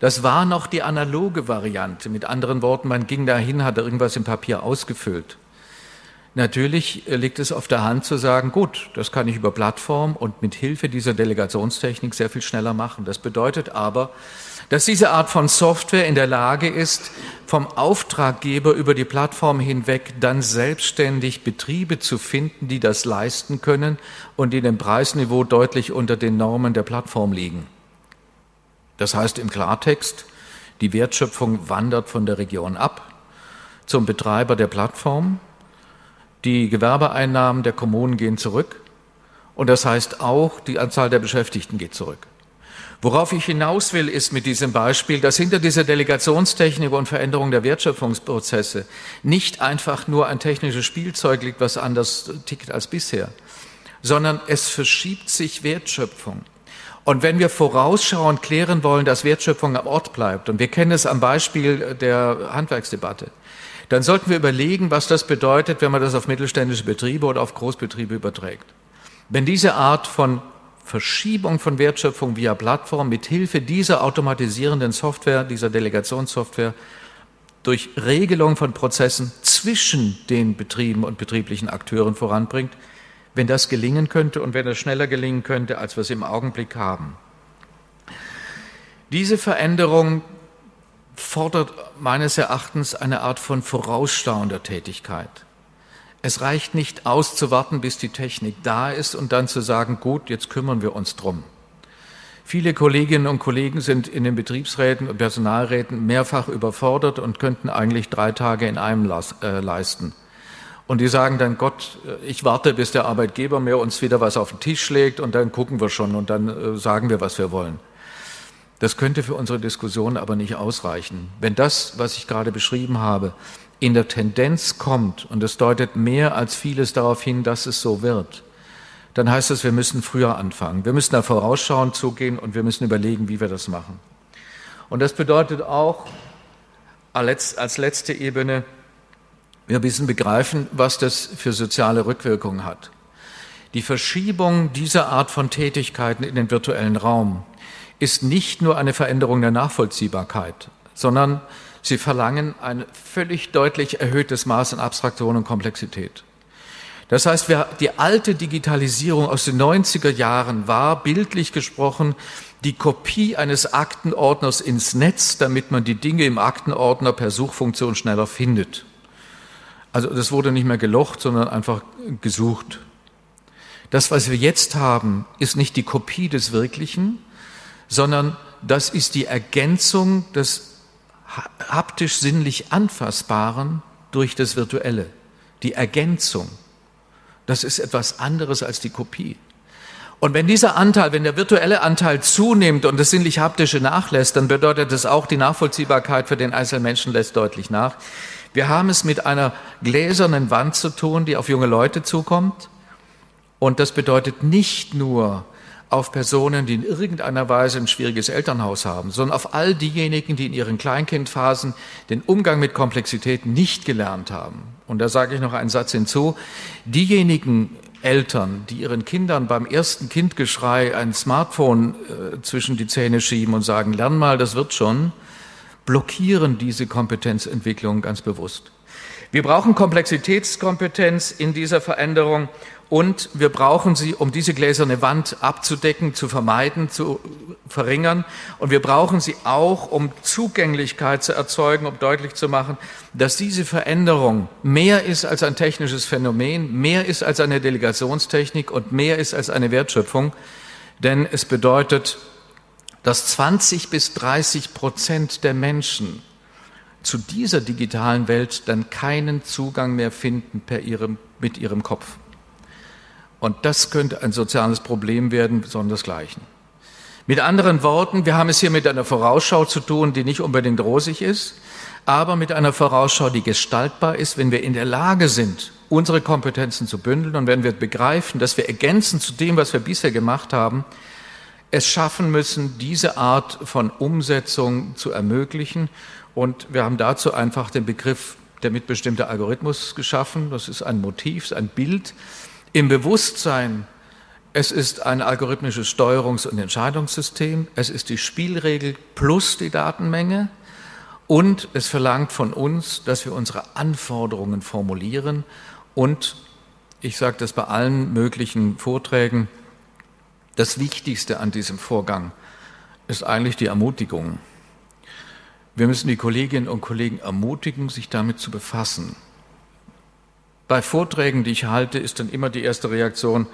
Das war noch die analoge Variante. Mit anderen Worten, man ging dahin, hat irgendwas im Papier ausgefüllt. Natürlich liegt es auf der Hand zu sagen, gut, das kann ich über Plattform und mit Hilfe dieser Delegationstechnik sehr viel schneller machen. Das bedeutet aber, dass diese Art von Software in der Lage ist, vom Auftraggeber über die Plattform hinweg dann selbstständig Betriebe zu finden, die das leisten können und die dem Preisniveau deutlich unter den Normen der Plattform liegen. Das heißt im Klartext, die Wertschöpfung wandert von der Region ab zum Betreiber der Plattform, die Gewerbeeinnahmen der Kommunen gehen zurück und das heißt auch, die Anzahl der Beschäftigten geht zurück. Worauf ich hinaus will, ist mit diesem Beispiel, dass hinter dieser Delegationstechnik und Veränderung der Wertschöpfungsprozesse nicht einfach nur ein technisches Spielzeug liegt, was anders tickt als bisher, sondern es verschiebt sich Wertschöpfung. Und wenn wir vorausschauend klären wollen, dass Wertschöpfung am Ort bleibt, und wir kennen es am Beispiel der Handwerksdebatte, dann sollten wir überlegen, was das bedeutet, wenn man das auf mittelständische Betriebe oder auf Großbetriebe überträgt. Wenn diese Art von Verschiebung von Wertschöpfung via Plattform mit Hilfe dieser automatisierenden Software, dieser Delegationssoftware durch Regelung von Prozessen zwischen den Betrieben und betrieblichen Akteuren voranbringt, wenn das gelingen könnte und wenn das schneller gelingen könnte, als wir es im Augenblick haben. Diese Veränderung fordert meines Erachtens eine Art von vorausschauender Tätigkeit. Es reicht nicht aus zu warten, bis die Technik da ist und dann zu sagen, gut, jetzt kümmern wir uns drum. Viele Kolleginnen und Kollegen sind in den Betriebsräten und Personalräten mehrfach überfordert und könnten eigentlich drei Tage in einem äh, leisten. Und die sagen dann, Gott, ich warte, bis der Arbeitgeber mir uns wieder was auf den Tisch legt und dann gucken wir schon und dann äh, sagen wir, was wir wollen. Das könnte für unsere Diskussion aber nicht ausreichen. Wenn das, was ich gerade beschrieben habe, in der Tendenz kommt, und es deutet mehr als vieles darauf hin, dass es so wird, dann heißt das, wir müssen früher anfangen. Wir müssen da vorausschauend zugehen und wir müssen überlegen, wie wir das machen. Und das bedeutet auch als letzte Ebene, wir müssen begreifen, was das für soziale Rückwirkungen hat. Die Verschiebung dieser Art von Tätigkeiten in den virtuellen Raum ist nicht nur eine Veränderung der Nachvollziehbarkeit, sondern sie verlangen ein völlig deutlich erhöhtes Maß an Abstraktion und Komplexität. Das heißt, die alte Digitalisierung aus den 90er Jahren war bildlich gesprochen die Kopie eines Aktenordners ins Netz, damit man die Dinge im Aktenordner per Suchfunktion schneller findet. Also das wurde nicht mehr gelocht, sondern einfach gesucht. Das, was wir jetzt haben, ist nicht die Kopie des Wirklichen, sondern das ist die Ergänzung des haptisch-sinnlich Anfassbaren durch das Virtuelle. Die Ergänzung. Das ist etwas anderes als die Kopie. Und wenn dieser Anteil, wenn der virtuelle Anteil zunimmt und das sinnlich-haptische nachlässt, dann bedeutet das auch, die Nachvollziehbarkeit für den einzelnen Menschen lässt deutlich nach. Wir haben es mit einer gläsernen Wand zu tun, die auf junge Leute zukommt. Und das bedeutet nicht nur, auf Personen, die in irgendeiner Weise ein schwieriges Elternhaus haben, sondern auf all diejenigen, die in ihren Kleinkindphasen den Umgang mit Komplexität nicht gelernt haben. Und da sage ich noch einen Satz hinzu. Diejenigen Eltern, die ihren Kindern beim ersten Kindgeschrei ein Smartphone äh, zwischen die Zähne schieben und sagen, lern mal, das wird schon, blockieren diese Kompetenzentwicklung ganz bewusst. Wir brauchen Komplexitätskompetenz in dieser Veränderung und wir brauchen sie, um diese gläserne Wand abzudecken, zu vermeiden, zu verringern. Und wir brauchen sie auch, um Zugänglichkeit zu erzeugen, um deutlich zu machen, dass diese Veränderung mehr ist als ein technisches Phänomen, mehr ist als eine Delegationstechnik und mehr ist als eine Wertschöpfung. Denn es bedeutet, dass 20 bis 30 Prozent der Menschen zu dieser digitalen Welt dann keinen Zugang mehr finden per ihrem, mit ihrem Kopf. Und das könnte ein soziales Problem werden, sondersgleichen. Mit anderen Worten, wir haben es hier mit einer Vorausschau zu tun, die nicht unbedingt rosig ist, aber mit einer Vorausschau, die gestaltbar ist, wenn wir in der Lage sind, unsere Kompetenzen zu bündeln und wenn wir begreifen, dass wir ergänzend zu dem, was wir bisher gemacht haben, es schaffen müssen, diese Art von Umsetzung zu ermöglichen. Und wir haben dazu einfach den Begriff der mitbestimmte Algorithmus geschaffen. Das ist ein Motiv, ein Bild, im Bewusstsein, es ist ein algorithmisches Steuerungs- und Entscheidungssystem, es ist die Spielregel plus die Datenmenge und es verlangt von uns, dass wir unsere Anforderungen formulieren und ich sage das bei allen möglichen Vorträgen, das Wichtigste an diesem Vorgang ist eigentlich die Ermutigung. Wir müssen die Kolleginnen und Kollegen ermutigen, sich damit zu befassen. Bei Vorträgen, die ich halte, ist dann immer die erste Reaktion,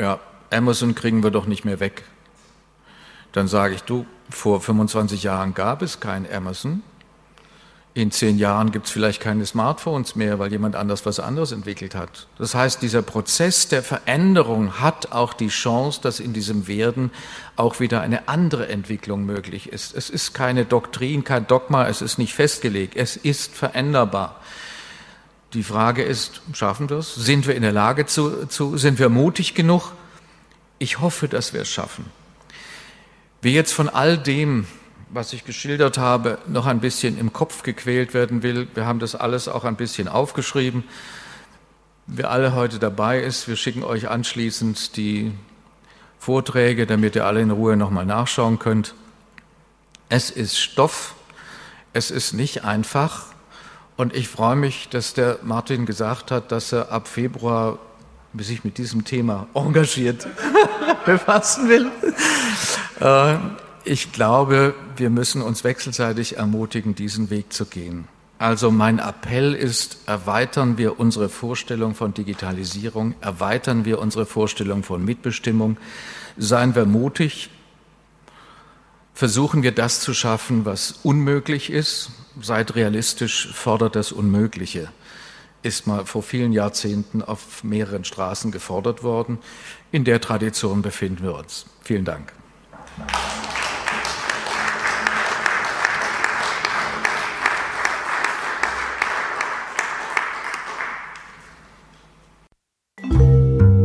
ja, Amazon kriegen wir doch nicht mehr weg. Dann sage ich, du, vor 25 Jahren gab es kein Amazon. In zehn Jahren gibt es vielleicht keine Smartphones mehr, weil jemand anders was anderes entwickelt hat. Das heißt, dieser Prozess der Veränderung hat auch die Chance, dass in diesem Werden auch wieder eine andere Entwicklung möglich ist. Es ist keine Doktrin, kein Dogma, es ist nicht festgelegt, es ist veränderbar. Die Frage ist, schaffen wir es? Sind wir in der Lage zu, zu sind wir mutig genug? Ich hoffe, dass wir es schaffen. Wie jetzt von all dem, was ich geschildert habe, noch ein bisschen im Kopf gequält werden will, wir haben das alles auch ein bisschen aufgeschrieben. Wer alle heute dabei ist, wir schicken euch anschließend die Vorträge, damit ihr alle in Ruhe nochmal nachschauen könnt. Es ist Stoff, es ist nicht einfach, und ich freue mich, dass der Martin gesagt hat, dass er ab Februar sich mit diesem Thema engagiert befassen will. Äh, ich glaube, wir müssen uns wechselseitig ermutigen, diesen Weg zu gehen. Also mein Appell ist, erweitern wir unsere Vorstellung von Digitalisierung, erweitern wir unsere Vorstellung von Mitbestimmung, seien wir mutig, versuchen wir das zu schaffen, was unmöglich ist, seid realistisch, fordert das Unmögliche. ist mal vor vielen Jahrzehnten auf mehreren Straßen gefordert worden. In der Tradition befinden wir uns. Vielen Dank.